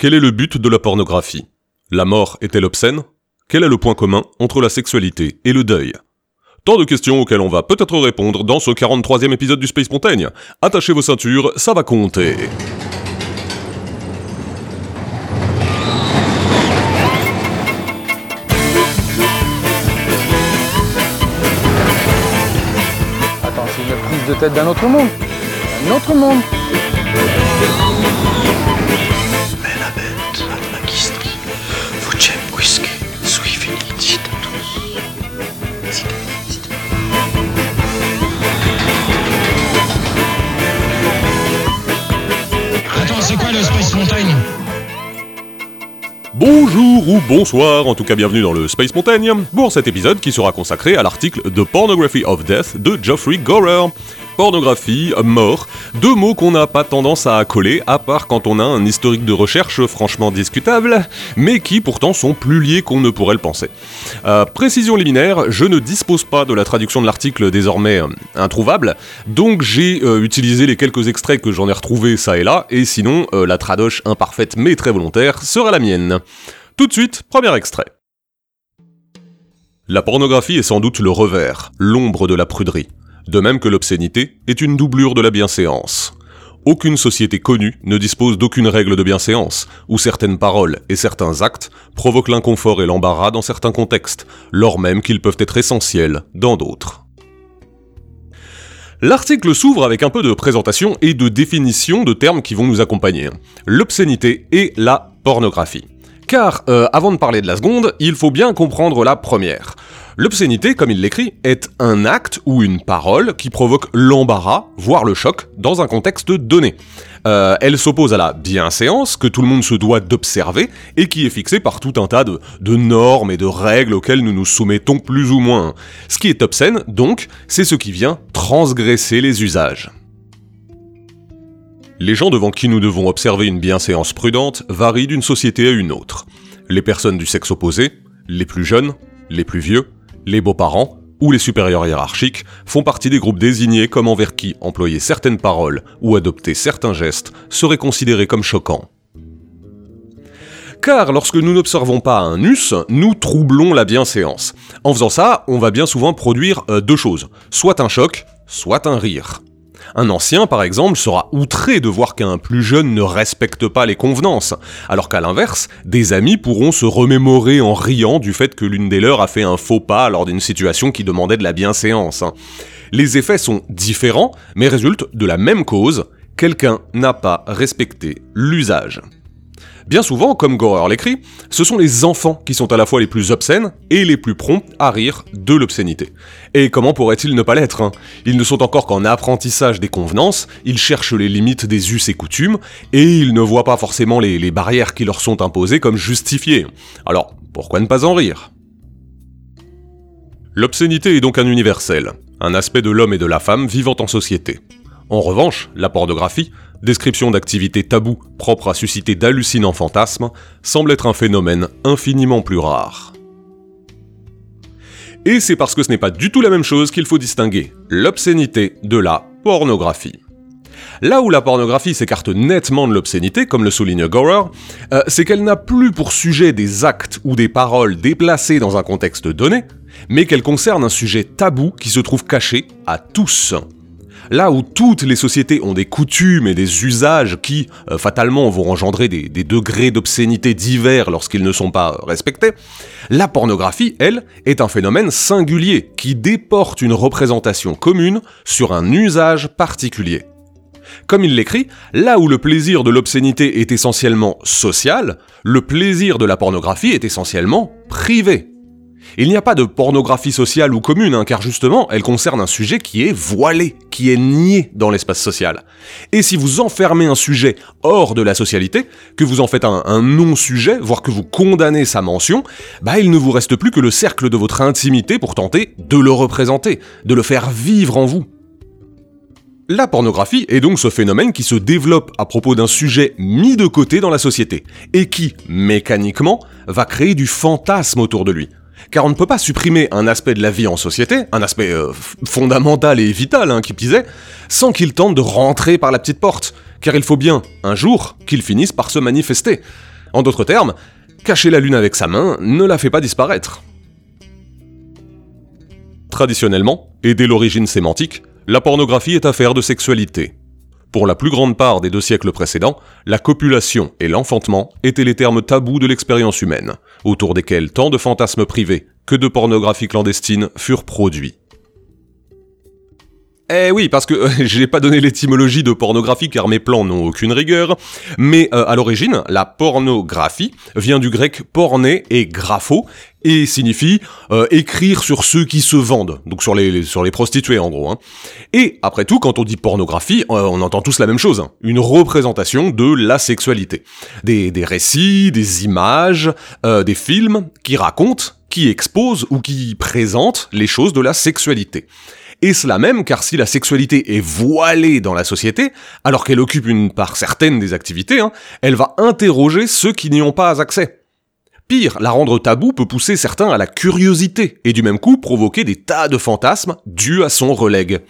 Quel est le but de la pornographie? La mort est-elle obscène? Quel est le point commun entre la sexualité et le deuil? Tant de questions auxquelles on va peut-être répondre dans ce 43e épisode du Space Montaigne. Attachez vos ceintures, ça va compter. Attends, c'est une prise de tête d'un autre monde. Un autre monde. Bonjour ou bonsoir, en tout cas bienvenue dans le Space Montaigne, pour cet épisode qui sera consacré à l'article The Pornography of Death de Geoffrey Gorer. Pornographie, mort, deux mots qu'on n'a pas tendance à coller, à part quand on a un historique de recherche franchement discutable, mais qui pourtant sont plus liés qu'on ne pourrait le penser. Euh, précision liminaire, je ne dispose pas de la traduction de l'article désormais euh, introuvable, donc j'ai euh, utilisé les quelques extraits que j'en ai retrouvés ça et là, et sinon la tradoche imparfaite mais très volontaire sera la mienne. Tout de suite, premier extrait. La pornographie est sans doute le revers, l'ombre de la pruderie, de même que l'obscénité est une doublure de la bienséance. Aucune société connue ne dispose d'aucune règle de bienséance, où certaines paroles et certains actes provoquent l'inconfort et l'embarras dans certains contextes, lors même qu'ils peuvent être essentiels dans d'autres. L'article s'ouvre avec un peu de présentation et de définition de termes qui vont nous accompagner. L'obscénité et la pornographie. Car, euh, avant de parler de la seconde, il faut bien comprendre la première. L'obscénité, comme il l'écrit, est un acte ou une parole qui provoque l'embarras, voire le choc, dans un contexte donné. Euh, elle s'oppose à la bienséance, que tout le monde se doit d'observer, et qui est fixée par tout un tas de, de normes et de règles auxquelles nous nous soumettons plus ou moins. Ce qui est obscène, donc, c'est ce qui vient transgresser les usages. Les gens devant qui nous devons observer une bienséance prudente varient d'une société à une autre. Les personnes du sexe opposé, les plus jeunes, les plus vieux, les beaux-parents ou les supérieurs hiérarchiques font partie des groupes désignés comme envers qui employer certaines paroles ou adopter certains gestes serait considéré comme choquant. Car lorsque nous n'observons pas un us, nous troublons la bienséance. En faisant ça, on va bien souvent produire euh, deux choses, soit un choc, soit un rire. Un ancien, par exemple, sera outré de voir qu'un plus jeune ne respecte pas les convenances, alors qu'à l'inverse, des amis pourront se remémorer en riant du fait que l'une des leurs a fait un faux pas lors d'une situation qui demandait de la bienséance. Les effets sont différents, mais résultent de la même cause, quelqu'un n'a pas respecté l'usage. Bien souvent, comme Gorer l'écrit, ce sont les enfants qui sont à la fois les plus obscènes et les plus prompts à rire de l'obscénité. Et comment pourraient-ils ne pas l'être hein? Ils ne sont encore qu'en apprentissage des convenances, ils cherchent les limites des us et coutumes, et ils ne voient pas forcément les, les barrières qui leur sont imposées comme justifiées. Alors, pourquoi ne pas en rire? L'obscénité est donc un universel, un aspect de l'homme et de la femme vivant en société. En revanche, la pornographie, description d'activités tabous propres à susciter d'hallucinants fantasmes, semble être un phénomène infiniment plus rare. Et c'est parce que ce n'est pas du tout la même chose qu'il faut distinguer l'obscénité de la pornographie. Là où la pornographie s'écarte nettement de l'obscénité, comme le souligne Gorer, euh, c'est qu'elle n'a plus pour sujet des actes ou des paroles déplacés dans un contexte donné, mais qu'elle concerne un sujet tabou qui se trouve caché à tous. Là où toutes les sociétés ont des coutumes et des usages qui, euh, fatalement, vont engendrer des, des degrés d'obscénité divers lorsqu'ils ne sont pas respectés, la pornographie, elle, est un phénomène singulier qui déporte une représentation commune sur un usage particulier. Comme il l'écrit, là où le plaisir de l'obscénité est essentiellement social, le plaisir de la pornographie est essentiellement privé. Il n'y a pas de pornographie sociale ou commune, hein, car justement, elle concerne un sujet qui est voilé, qui est nié dans l'espace social. Et si vous enfermez un sujet hors de la socialité, que vous en faites un, un non-sujet, voire que vous condamnez sa mention, bah il ne vous reste plus que le cercle de votre intimité pour tenter de le représenter, de le faire vivre en vous. La pornographie est donc ce phénomène qui se développe à propos d'un sujet mis de côté dans la société, et qui, mécaniquement, va créer du fantasme autour de lui. Car on ne peut pas supprimer un aspect de la vie en société, un aspect euh, fondamental et vital, hein, qui pisait, sans qu'il tente de rentrer par la petite porte. car il faut bien, un jour, qu'ils finissent par se manifester. En d'autres termes, cacher la lune avec sa main ne la fait pas disparaître. Traditionnellement, et dès l'origine sémantique, la pornographie est affaire de sexualité. Pour la plus grande part des deux siècles précédents, la copulation et l'enfantement étaient les termes tabous de l'expérience humaine, autour desquels tant de fantasmes privés que de pornographie clandestine furent produits. Eh oui, parce que euh, j'ai pas donné l'étymologie de pornographie car mes plans n'ont aucune rigueur, mais euh, à l'origine, la pornographie vient du grec porné et grapho et signifie euh, écrire sur ceux qui se vendent, donc sur les, sur les prostituées en gros. Hein. Et après tout, quand on dit pornographie, on entend tous la même chose, hein. une représentation de la sexualité. Des, des récits, des images, des films qui racontent, qui exposent ou qui présentent les choses de la sexualité. Et cela même car si la sexualité est voilée dans la société, alors qu'elle occupe une part certaine des activités, hein, elle va interroger ceux qui n'y ont pas accès. Pire, la rendre tabou peut pousser certains à la curiosité, et du même coup provoquer des tas de fantasmes dus à son relègue.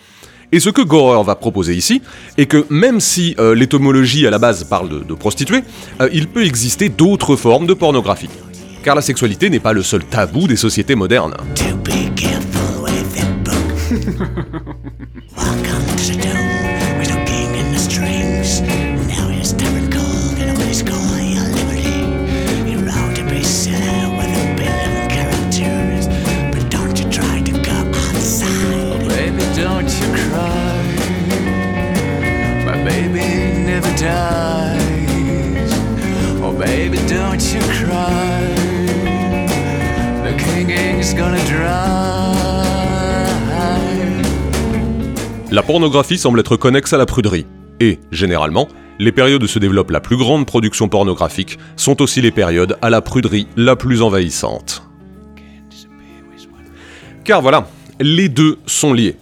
Et ce que Gorer va proposer ici est que même si euh, l'étymologie à la base parle de, prostituées, euh, il peut exister d'autres formes de pornographie. Car la sexualité n'est pas le seul tabou des sociétés modernes. La pornographie semble être connexe à la pruderie, et, généralement, les périodes où se développe la plus grande production pornographique sont aussi les périodes à la pruderie la plus envahissante. Car voilà, les deux sont liés.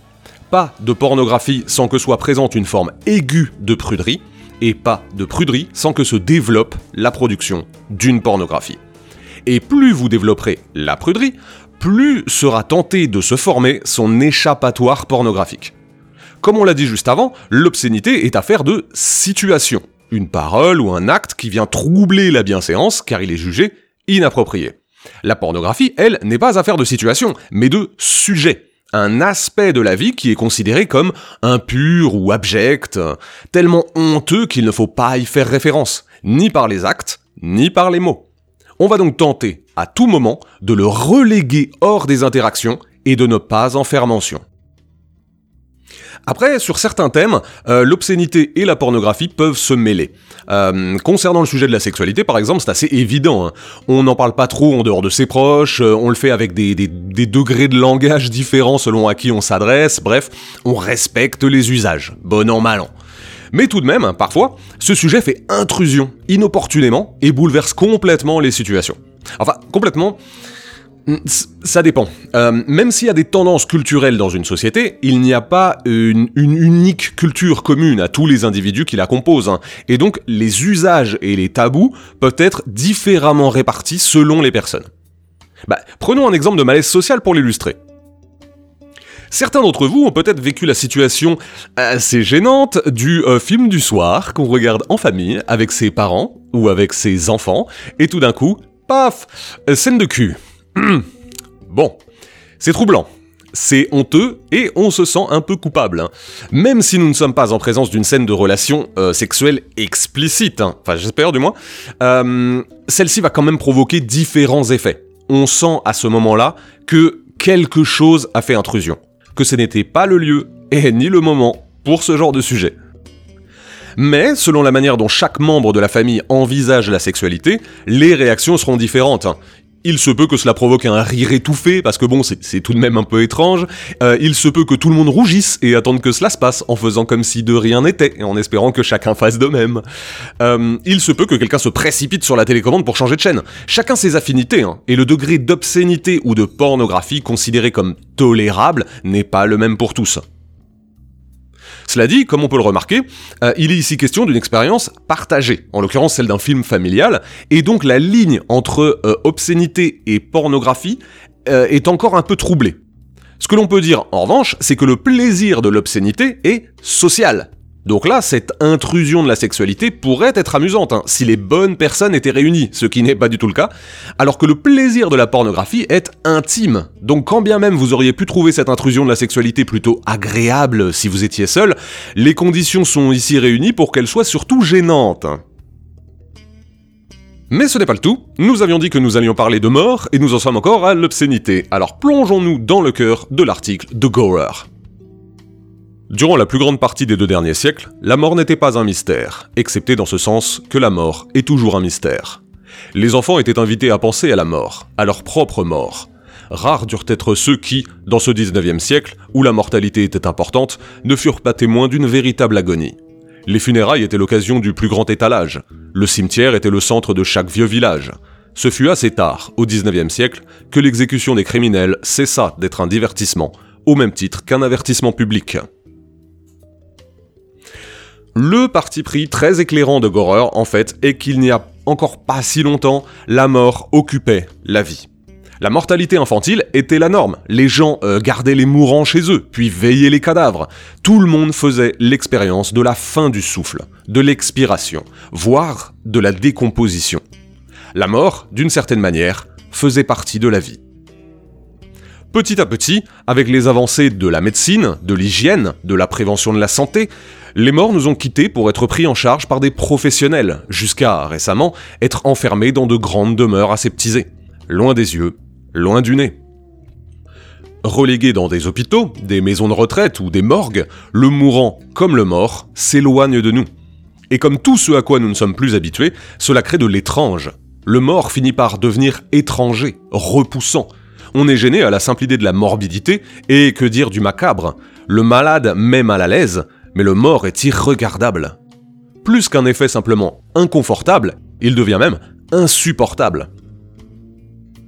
Pas de pornographie sans que soit présente une forme aiguë de pruderie, et pas de pruderie sans que se développe la production d'une pornographie. Et plus vous développerez la pruderie, plus sera tenté de se former son échappatoire pornographique. Comme on l'a dit juste avant, l'obscénité est affaire de situation. Une parole ou un acte qui vient troubler la bienséance car il est jugé inapproprié. La pornographie, elle, n'est pas affaire de situation, mais de sujet. Un aspect de la vie qui est considéré comme impur ou abject, tellement honteux qu'il ne faut pas y faire référence, ni par les actes, ni par les mots. On va donc tenter, à tout moment, de le reléguer hors des interactions et de ne pas en faire mention. Après, sur certains thèmes, euh, l'obscénité et la pornographie peuvent se mêler. Euh, concernant le sujet de la sexualité, par exemple, c'est assez évident. Hein. On n'en parle pas trop en dehors de ses proches, euh, on le fait avec des, degrés de langage différents selon à qui on s'adresse, bref, on respecte les usages, bon an, mal an. Mais tout de même, parfois, ce sujet fait intrusion, inopportunément, et bouleverse complètement les situations. Enfin, complètement, ça dépend. Euh, même s'il y a des tendances culturelles dans une société, il n'y a pas une, unique culture commune à tous les individus qui la composent. Hein. Et donc les usages et les tabous peuvent être différemment répartis selon les personnes. Bah, prenons un exemple de malaise social pour l'illustrer. Certains d'entre vous ont peut-être vécu la situation assez gênante du euh, film du soir qu'on regarde en famille avec ses parents ou avec ses enfants, et tout d'un coup, paf, scène de cul. bon, c'est troublant. C'est honteux et on se sent un peu coupable. Hein. Même si nous ne sommes pas en présence d'une scène de relation euh, sexuelle explicite, hein. enfin j'espère du moins, euh, celle-ci va quand même provoquer différents effets. On sent à ce moment-là que quelque chose a fait intrusion, que ce n'était pas le lieu et ni le moment pour ce genre de sujet. Mais, selon la manière dont chaque membre de la famille envisage la sexualité, les réactions seront différentes. Hein. Il se peut que cela provoque un rire étouffé, parce que bon, c'est tout de même un peu étrange. Euh, il se peut que tout le monde rougisse et attende que cela se passe, en faisant comme si de rien n'était, et en espérant que chacun fasse de même. Euh, il se peut que quelqu'un se précipite sur la télécommande pour changer de chaîne. Chacun ses affinités, hein, et le degré d'obscénité ou de pornographie considéré comme tolérable n'est pas le même pour tous. Cela dit, comme on peut le remarquer, euh, il est ici question d'une expérience partagée, en l'occurrence celle d'un film familial, et donc la ligne entre euh, obscénité et pornographie euh, est encore un peu troublée. Ce que l'on peut dire en revanche, c'est que le plaisir de l'obscénité est social. Donc là, cette intrusion de la sexualité pourrait être amusante, hein, si les bonnes personnes étaient réunies, ce qui n'est pas du tout le cas, alors que le plaisir de la pornographie est intime. Donc quand bien même vous auriez pu trouver cette intrusion de la sexualité plutôt agréable si vous étiez seul, les conditions sont ici réunies pour qu'elle soit surtout gênante. Mais ce n'est pas le tout, nous avions dit que nous allions parler de mort, et nous en sommes encore à l'obscénité, alors plongeons-nous dans le cœur de l'article de Gorer. Durant la plus grande partie des deux derniers siècles, la mort n'était pas un mystère, excepté dans ce sens que la mort est toujours un mystère. Les enfants étaient invités à penser à la mort, à leur propre mort. Rares durent être ceux qui, dans ce 19e siècle, où la mortalité était importante, ne furent pas témoins d'une véritable agonie. Les funérailles étaient l'occasion du plus grand étalage. Le cimetière était le centre de chaque vieux village. Ce fut assez tard, au 19e siècle, que l'exécution des criminels cessa d'être un divertissement, au même titre qu'un avertissement public. Le parti pris très éclairant de Gorer, en fait, est qu'il n'y a encore pas si longtemps, la mort occupait la vie. La mortalité infantile était la norme. Les gens euh, gardaient les mourants chez eux, puis veillaient les cadavres. Tout le monde faisait l'expérience de la fin du souffle, de l'expiration, voire de la décomposition. La mort, d'une certaine manière, faisait partie de la vie. Petit à petit, avec les avancées de la médecine, de l'hygiène, de la prévention de la santé, les morts nous ont quittés pour être pris en charge par des professionnels, jusqu'à récemment être enfermés dans de grandes demeures aseptisées, loin des yeux, loin du nez. Relégué dans des hôpitaux, des maisons de retraite ou des morgues, le mourant, comme le mort, s'éloigne de nous. Et comme tout ce à quoi nous ne sommes plus habitués, cela crée de l'étrange. Le mort finit par devenir étranger, repoussant, on est gêné à la simple idée de la morbidité, et que dire du macabre? Le malade met mal à l'aise, mais le mort est irregardable. Plus qu'un effet simplement inconfortable, il devient même insupportable.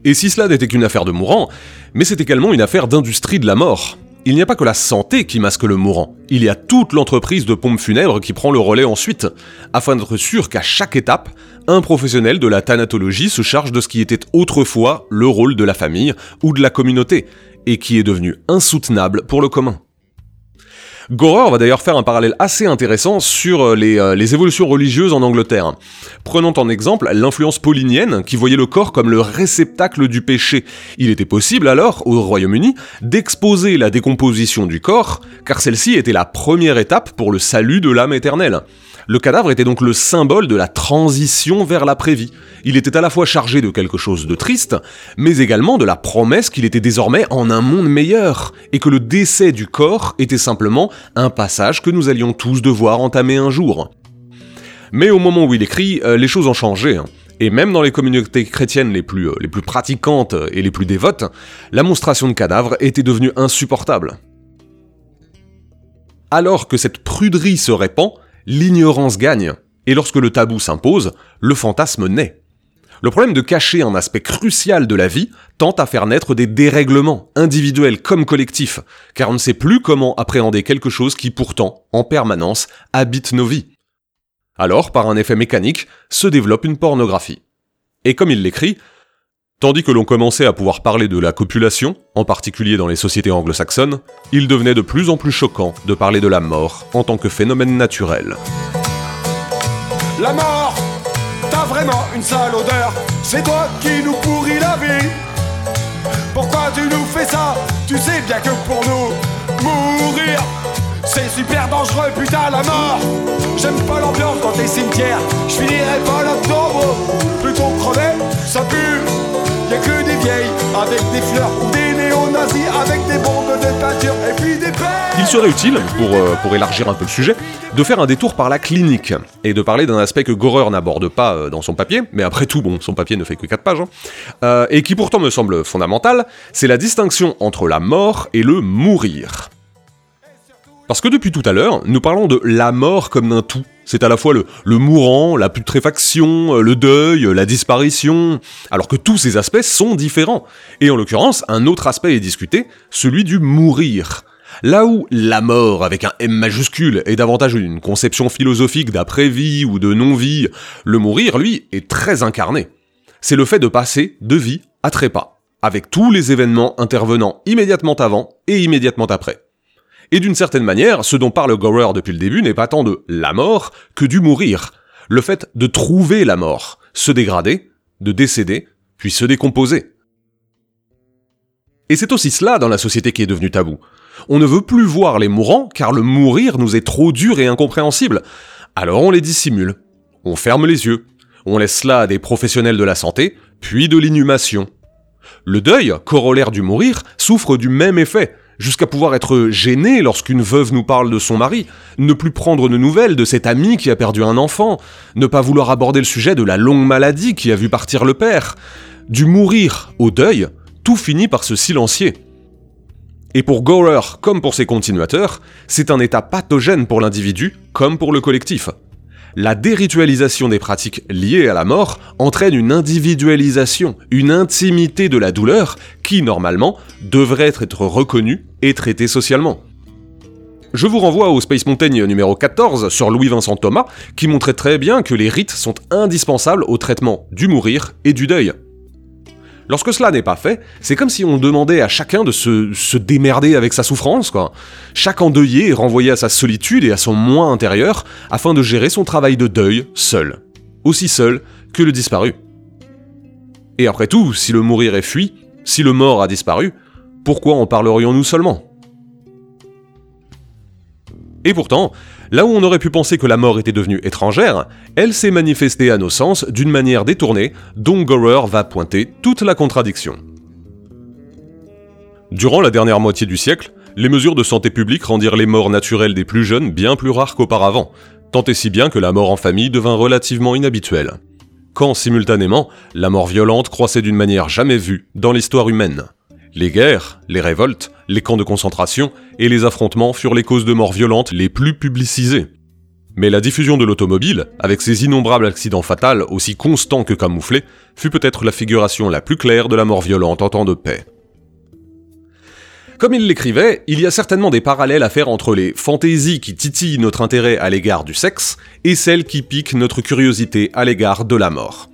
Et si cela n'était qu'une affaire de mourant, mais c'est également une affaire d'industrie de la mort. Il n'y a pas que la santé qui masque le mourant, il y a toute l'entreprise de pompes funèbres qui prend le relais ensuite, afin d'être sûr qu'à chaque étape, un professionnel de la thanatologie se charge de ce qui était autrefois le rôle de la famille ou de la communauté, et qui est devenu insoutenable pour le commun. Gorer va d'ailleurs faire un parallèle assez intéressant sur euh, euh, les, évolutions religieuses en Angleterre. Prenons en exemple l'influence paulinienne qui voyait le corps comme le réceptacle du péché. Il était possible alors, au Royaume-Uni, d'exposer la décomposition du corps, car celle-ci était la première étape pour le salut de l'âme éternelle. Le cadavre était donc le symbole de la transition vers l'après-vie. Il était à la fois chargé de quelque chose de triste, mais également de la promesse qu'il était désormais en un monde meilleur, et que le décès du corps était simplement un passage que nous allions tous devoir entamer un jour. Mais au moment où il écrit, euh, les choses ont changé. Hein. Et même dans les communautés chrétiennes les plus, euh, les plus pratiquantes et les plus dévotes, la monstration de cadavres était devenue insupportable. Alors que cette pruderie se répand, l'ignorance gagne, et lorsque le tabou s'impose, le fantasme naît. Le problème de cacher un aspect crucial de la vie tend à faire naître des dérèglements, individuels comme collectifs, car on ne sait plus comment appréhender quelque chose qui pourtant, en permanence, habite nos vies. Alors, par un effet mécanique, se développe une pornographie. Et comme il l'écrit, Tandis que l'on commençait à pouvoir parler de la copulation, en particulier dans les sociétés anglo-saxonnes, il devenait de plus en plus choquant de parler de la mort en tant que phénomène naturel. La mort T'as vraiment une sale odeur, c'est toi qui nous pourris la vie. Pourquoi tu nous fais ça? Tu sais bien que pour nous, mourir, c'est super dangereux, putain, la mort. J'aime pas l'ambiance dans tes cimetières, je finirai pas là-dedans, Plutôt crever, ça pue avec des fleurs des néo-nazis avec des bombes de peinture et puis des Il serait utile, pour, euh, pour élargir un peu le sujet, de faire un détour par la clinique et de parler d'un aspect que Gorer n'aborde pas euh, dans son papier, mais après tout, bon, son papier ne fait que 4 pages, hein, euh, et qui pourtant me semble fondamental, c'est la distinction entre la mort et le mourir. Parce que depuis tout à l'heure, nous parlons de la mort comme d'un tout. C'est à la fois le, mourant, la putréfaction, euh, le deuil, la disparition, alors que tous ces aspects sont différents. Et en l'occurrence, un autre aspect est discuté, celui du mourir. Là où la mort avec un M majuscule est davantage une conception philosophique d'après-vie ou de non-vie, le mourir, lui, est très incarné. C'est le fait de passer de vie à trépas, avec tous les événements intervenant immédiatement avant et immédiatement après. Et d'une certaine manière, ce dont parle Gorer depuis le début n'est pas tant de la mort que du mourir. Le fait de trouver la mort, se dégrader, de décéder, puis se décomposer. Et c'est aussi cela dans la société qui est devenue tabou. On ne veut plus voir les mourants car le mourir nous est trop dur et incompréhensible. Alors on les dissimule. On ferme les yeux. On laisse cela à des professionnels de la santé, puis de l'inhumation. Le deuil, corollaire du mourir, souffre du même effet, jusqu'à pouvoir être gêné lorsqu'une veuve nous parle de son mari, ne plus prendre de nouvelles de cet ami qui a perdu un enfant, ne pas vouloir aborder le sujet de la longue maladie qui a vu partir le père. Du mourir au deuil, tout finit par se silencier. Et pour Gorer comme pour ses continuateurs, c'est un état pathogène pour l'individu comme pour le collectif. La déritualisation des pratiques liées à la mort entraîne une individualisation, une intimité de la douleur qui, normalement, devrait être reconnue et traitée socialement. Je vous renvoie au Space Mountain numéro 14 sur Louis-Vincent Thomas, qui montrait très bien que les rites sont indispensables au traitement du mourir et du deuil. Lorsque cela n'est pas fait, c'est comme si on demandait à chacun de se, démerder avec sa souffrance, quoi. Chaque endeuillé est renvoyé à sa solitude et à son moi intérieur afin de gérer son travail de deuil seul. Aussi seul que le disparu. Et après tout, si le mourir est fui, si le mort a disparu, pourquoi en parlerions-nous seulement? Et pourtant, Là où on aurait pu penser que la mort était devenue étrangère, elle s'est manifestée à nos sens d'une manière détournée, dont Gorer va pointer toute la contradiction. Durant la dernière moitié du siècle, les mesures de santé publique rendirent les morts naturelles des plus jeunes bien plus rares qu'auparavant, tant et si bien que la mort en famille devint relativement inhabituelle. Quand, simultanément, la mort violente croissait d'une manière jamais vue dans l'histoire humaine. Les guerres, les révoltes, les camps de concentration et les affrontements furent les causes de morts violentes les plus publicisées. Mais la diffusion de l'automobile, avec ses innombrables accidents fatals aussi constants que camouflés, fut peut-être la figuration la plus claire de la mort violente en temps de paix. Comme il l'écrivait, il y a certainement des parallèles à faire entre les fantaisies qui titillent notre intérêt à l'égard du sexe et celles qui piquent notre curiosité à l'égard de la mort.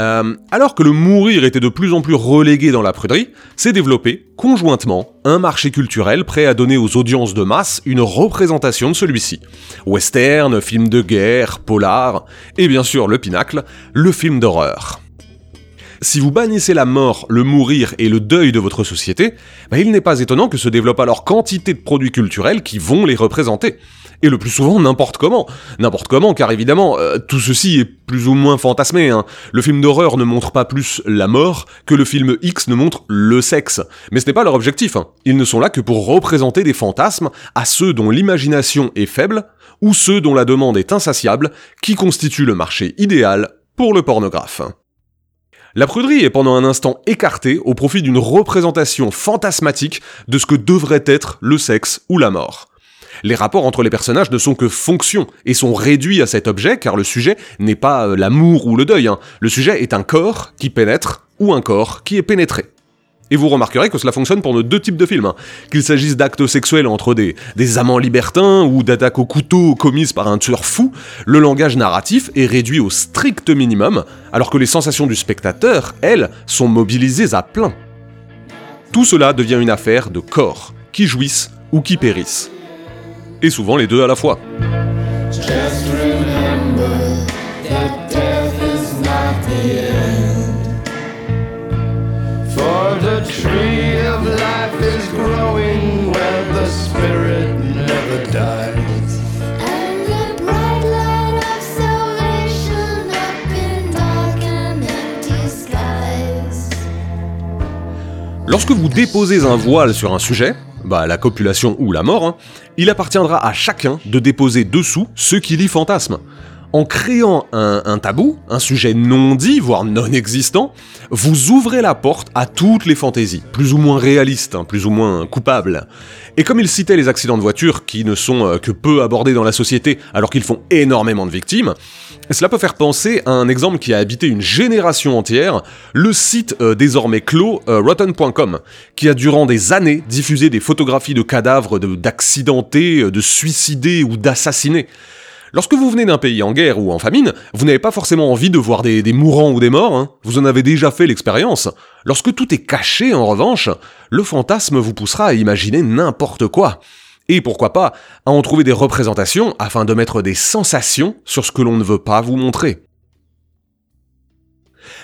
Euh, alors que le mourir était de plus en plus relégué dans la pruderie, s'est développé, conjointement, un marché culturel prêt à donner aux audiences de masse une représentation de celui-ci. Western, film de guerre, polar, et bien sûr le pinacle, le film d'horreur. Si vous bannissez la mort, le mourir et le deuil de votre société, bah, il n'est pas étonnant que se développe alors quantité de produits culturels qui vont les représenter et le plus souvent n'importe comment. N'importe comment, car évidemment, euh, tout ceci est plus ou moins fantasmé. Hein. Le film d'horreur ne montre pas plus la mort que le film X ne montre le sexe. Mais ce n'est pas leur objectif. Hein. Ils ne sont là que pour représenter des fantasmes à ceux dont l'imagination est faible, ou ceux dont la demande est insatiable, qui constituent le marché idéal pour le pornographe. La pruderie est pendant un instant écartée au profit d'une représentation fantasmatique de ce que devrait être le sexe ou la mort. Les rapports entre les personnages ne sont que fonctions et sont réduits à cet objet car le sujet n'est pas euh, l'amour ou le deuil. Hein. Le sujet est un corps qui pénètre ou un corps qui est pénétré. Et vous remarquerez que cela fonctionne pour nos deux types de films. Hein. Qu'il s'agisse d'actes sexuels entre des, des amants libertins ou d'attaques au couteau commises par un tueur fou, le langage narratif est réduit au strict minimum, alors que les sensations du spectateur, elles, sont mobilisées à plein. Tout cela devient une affaire de corps, qui jouissent ou qui périssent et souvent les deux à la fois. Lorsque vous déposez un voile sur un sujet, bah, la copulation ou la mort, hein, il appartiendra à chacun de déposer dessous ce qu'il y fantasme. En créant un, tabou, un sujet non dit, voire non existant, vous ouvrez la porte à toutes les fantaisies, plus ou moins réalistes, hein, plus ou moins coupables. Et comme il citait les accidents de voiture, qui ne sont euh, que peu abordés dans la société alors qu'ils font énormément de victimes, cela peut faire penser à un exemple qui a habité une génération entière, le site euh, désormais clos euh, rotten.com, qui a durant des années diffusé des photographies de cadavres d'accidentés, de suicidés ou d'assassinés. Lorsque vous venez d'un pays en guerre ou en famine, vous n'avez pas forcément envie de voir des, mourants ou des morts, hein. vous en avez déjà fait l'expérience. Lorsque tout est caché, en revanche, le fantasme vous poussera à imaginer n'importe quoi. Et pourquoi pas à en trouver des représentations afin de mettre des sensations sur ce que l'on ne veut pas vous montrer.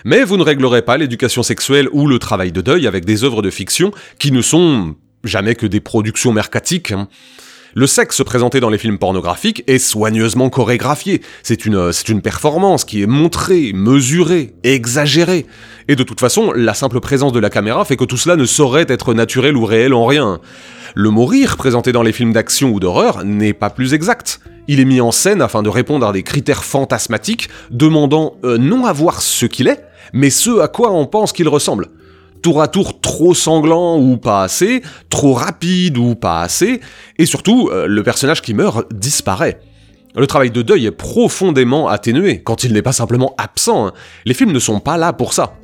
Mais vous ne réglerez pas l'éducation sexuelle ou le travail de deuil avec des œuvres de fiction qui ne sont jamais que des productions mercatiques. Le sexe présenté dans les films pornographiques est soigneusement chorégraphié. C'est une, c'est une performance qui est montrée, mesurée, exagérée. Et de toute façon, la simple présence de la caméra fait que tout cela ne saurait être naturel ou réel en rien. Le mot rire présenté dans les films d'action ou d'horreur n'est pas plus exact. Il est mis en scène afin de répondre à des critères fantasmatiques, demandant euh, non à voir ce qu'il est, mais ce à quoi on pense qu'il ressemble tour à tour trop sanglant ou pas assez, trop rapide ou pas assez, et surtout, euh, le personnage qui meurt disparaît. Le travail de deuil est profondément atténué, quand il n'est pas simplement absent. hein. Les films ne sont pas là pour ça.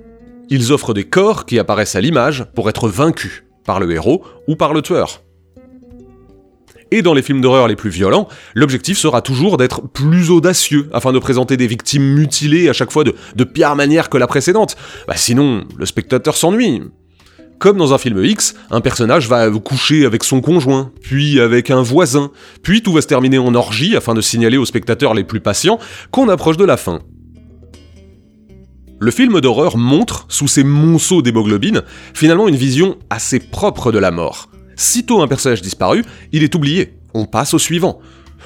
Ils offrent des corps qui apparaissent à l'image pour être vaincus, par le héros ou par le tueur. Et dans les films d'horreur les plus violents, l'objectif sera toujours d'être plus audacieux, afin de présenter des victimes mutilées à chaque fois de, pire manière que la précédente. Bah sinon, le spectateur s'ennuie. Comme dans un film X, un personnage va coucher avec son conjoint, puis avec un voisin, puis tout va se terminer en orgie afin de signaler aux spectateurs les plus patients qu'on approche de la fin. Le film d'horreur montre, sous ses monceaux d'hémoglobine, finalement une vision assez propre de la mort. Sitôt un personnage disparu, il est oublié, on passe au suivant.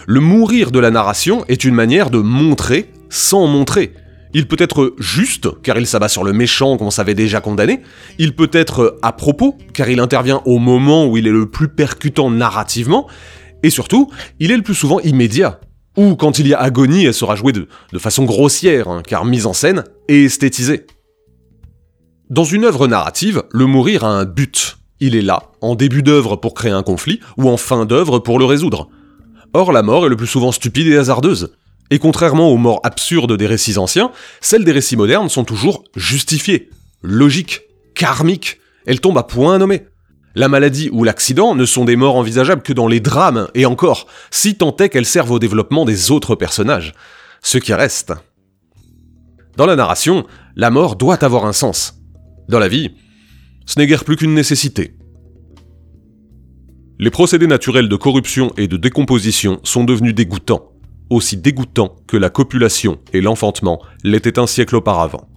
Le mourir de la narration est une manière de montrer sans montrer. Il peut être juste, car il s'abat sur le méchant qu'on savait déjà condamné, il peut être à propos, car il intervient au moment où il est le plus percutant narrativement, et surtout, il est le plus souvent immédiat, ou quand il y a agonie, elle sera jouée de, façon grossière, hein, car mise en scène et esthétisée. Dans une œuvre narrative, le mourir a un but. Il est là, en début d'œuvre pour créer un conflit, ou en fin d'œuvre pour le résoudre. Or, la mort est le plus souvent stupide et hasardeuse. Et contrairement aux morts absurdes des récits anciens, celles des récits modernes sont toujours justifiées, logiques, karmiques. Elles tombent à point nommé. La maladie ou l'accident ne sont des morts envisageables que dans les drames, et encore, si tant est qu'elles servent au développement des autres personnages. Ce qui reste. Dans la narration, la mort doit avoir un sens. Dans la vie, ce n'est guère plus qu'une nécessité. Les procédés naturels de corruption et de décomposition sont devenus dégoûtants, aussi dégoûtants que la copulation et l'enfantement l'étaient un siècle auparavant.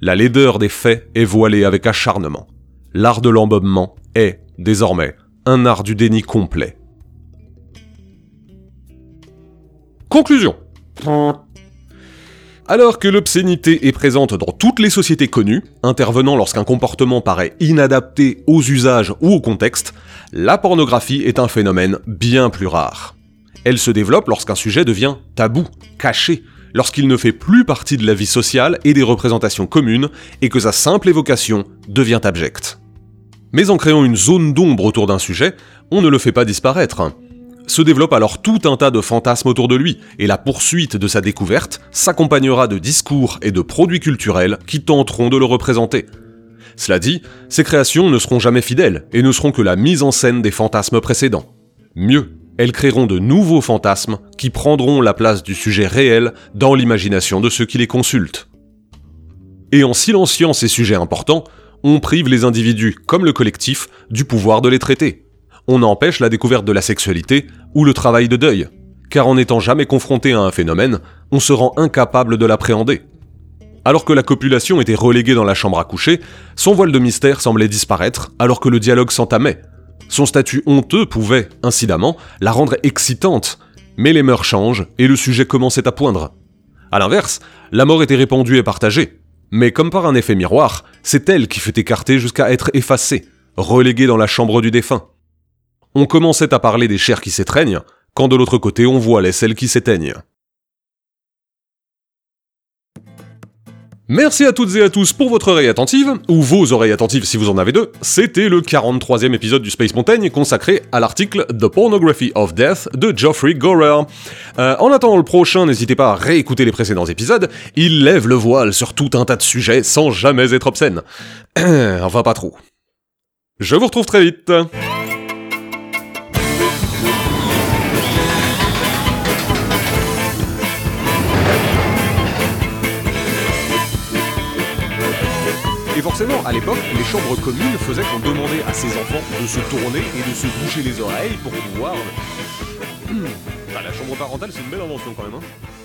La laideur des faits est voilée avec acharnement. L'art de l'embaumement est, désormais, un art du déni complet. Conclusion. Alors que l'obscénité est présente dans toutes les sociétés connues, intervenant lorsqu'un comportement paraît inadapté aux usages ou au contexte, la pornographie est un phénomène bien plus rare. Elle se développe lorsqu'un sujet devient tabou, caché, lorsqu'il ne fait plus partie de la vie sociale et des représentations communes, et que sa simple évocation devient abjecte. Mais en créant une zone d'ombre autour d'un sujet, on ne le fait pas disparaître. Se développe alors tout un tas de fantasmes autour de lui, et la poursuite de sa découverte s'accompagnera de discours et de produits culturels qui tenteront de le représenter. Cela dit, ces créations ne seront jamais fidèles, et ne seront que la mise en scène des fantasmes précédents. Mieux, elles créeront de nouveaux fantasmes qui prendront la place du sujet réel dans l'imagination de ceux qui les consultent. Et en silenciant ces sujets importants, on prive les individus, comme le collectif, du pouvoir de les traiter. On empêche la découverte de la sexualité ou le travail de deuil, car en n'étant jamais confronté à un phénomène, on se rend incapable de l'appréhender. Alors que la copulation était reléguée dans la chambre à coucher, son voile de mystère semblait disparaître alors que le dialogue s'entamait. Son statut honteux pouvait, incidemment, la rendre excitante, mais les mœurs changent et le sujet commençait à poindre. A l'inverse, la mort était répandue et partagée, mais comme par un effet miroir, c'est elle qui fut écartée jusqu'à être effacée, reléguée dans la chambre du défunt. On commençait à parler des chairs qui s'étreignent, quand de l'autre côté on voilait celles qui s'éteignent. Merci à toutes et à tous pour votre oreille attentive, ou vos oreilles attentives si vous en avez deux. C'était le 43e épisode du Space Mountain consacré à l'article The Pornography of Death de Geoffrey Gorer. Euh, en attendant le prochain, n'hésitez pas à réécouter les précédents épisodes, il lève le voile sur tout un tas de sujets sans jamais être obscène. enfin pas trop. Je vous retrouve très vite Et forcément, à l'époque, les chambres communes faisaient qu'on demandait à ses enfants de se tourner et de se boucher les oreilles pour pouvoir... Hmm. Ah, la chambre parentale, c'est une belle invention quand même. Hein.